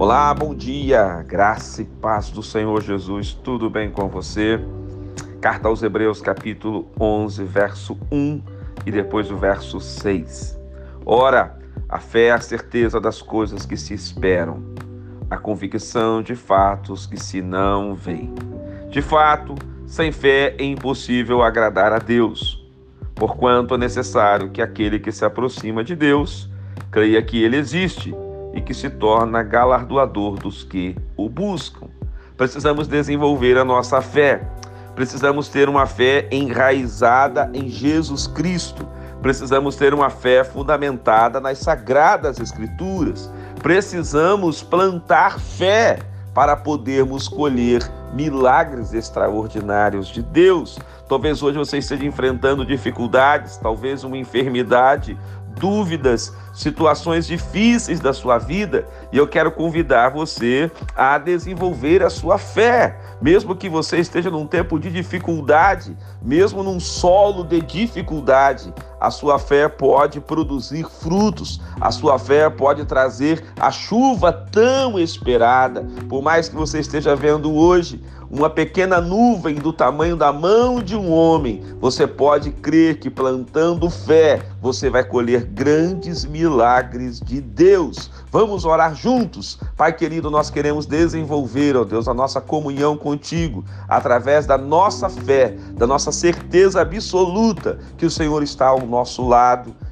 Olá, bom dia, graça e paz do Senhor Jesus, tudo bem com você? Carta aos Hebreus, capítulo 11, verso 1 e depois o verso 6. Ora, a fé é a certeza das coisas que se esperam, a convicção de fatos que se não veem. De fato, sem fé é impossível agradar a Deus, porquanto é necessário que aquele que se aproxima de Deus creia que ele existe e que se torna galardoador dos que o buscam. Precisamos desenvolver a nossa fé. Precisamos ter uma fé enraizada em Jesus Cristo. Precisamos ter uma fé fundamentada nas sagradas Escrituras. Precisamos plantar fé para podermos colher milagres extraordinários de Deus. Talvez hoje você esteja enfrentando dificuldades, talvez uma enfermidade, dúvidas, situações difíceis da sua vida, e eu quero convidar você a desenvolver a sua fé, mesmo que você esteja num tempo de dificuldade, mesmo num solo de dificuldade, a sua fé pode produzir frutos, a sua fé pode trazer a chuva tão esperada. Por mais que você esteja vendo hoje uma pequena nuvem do tamanho da mão de um homem, você pode crer que plantando fé, você vai colher grandes milagres de Deus. Vamos orar juntos. Pai querido, nós queremos desenvolver, ó Deus, a nossa comunhão contigo através da nossa fé, da nossa certeza absoluta que o Senhor está ao nosso lado.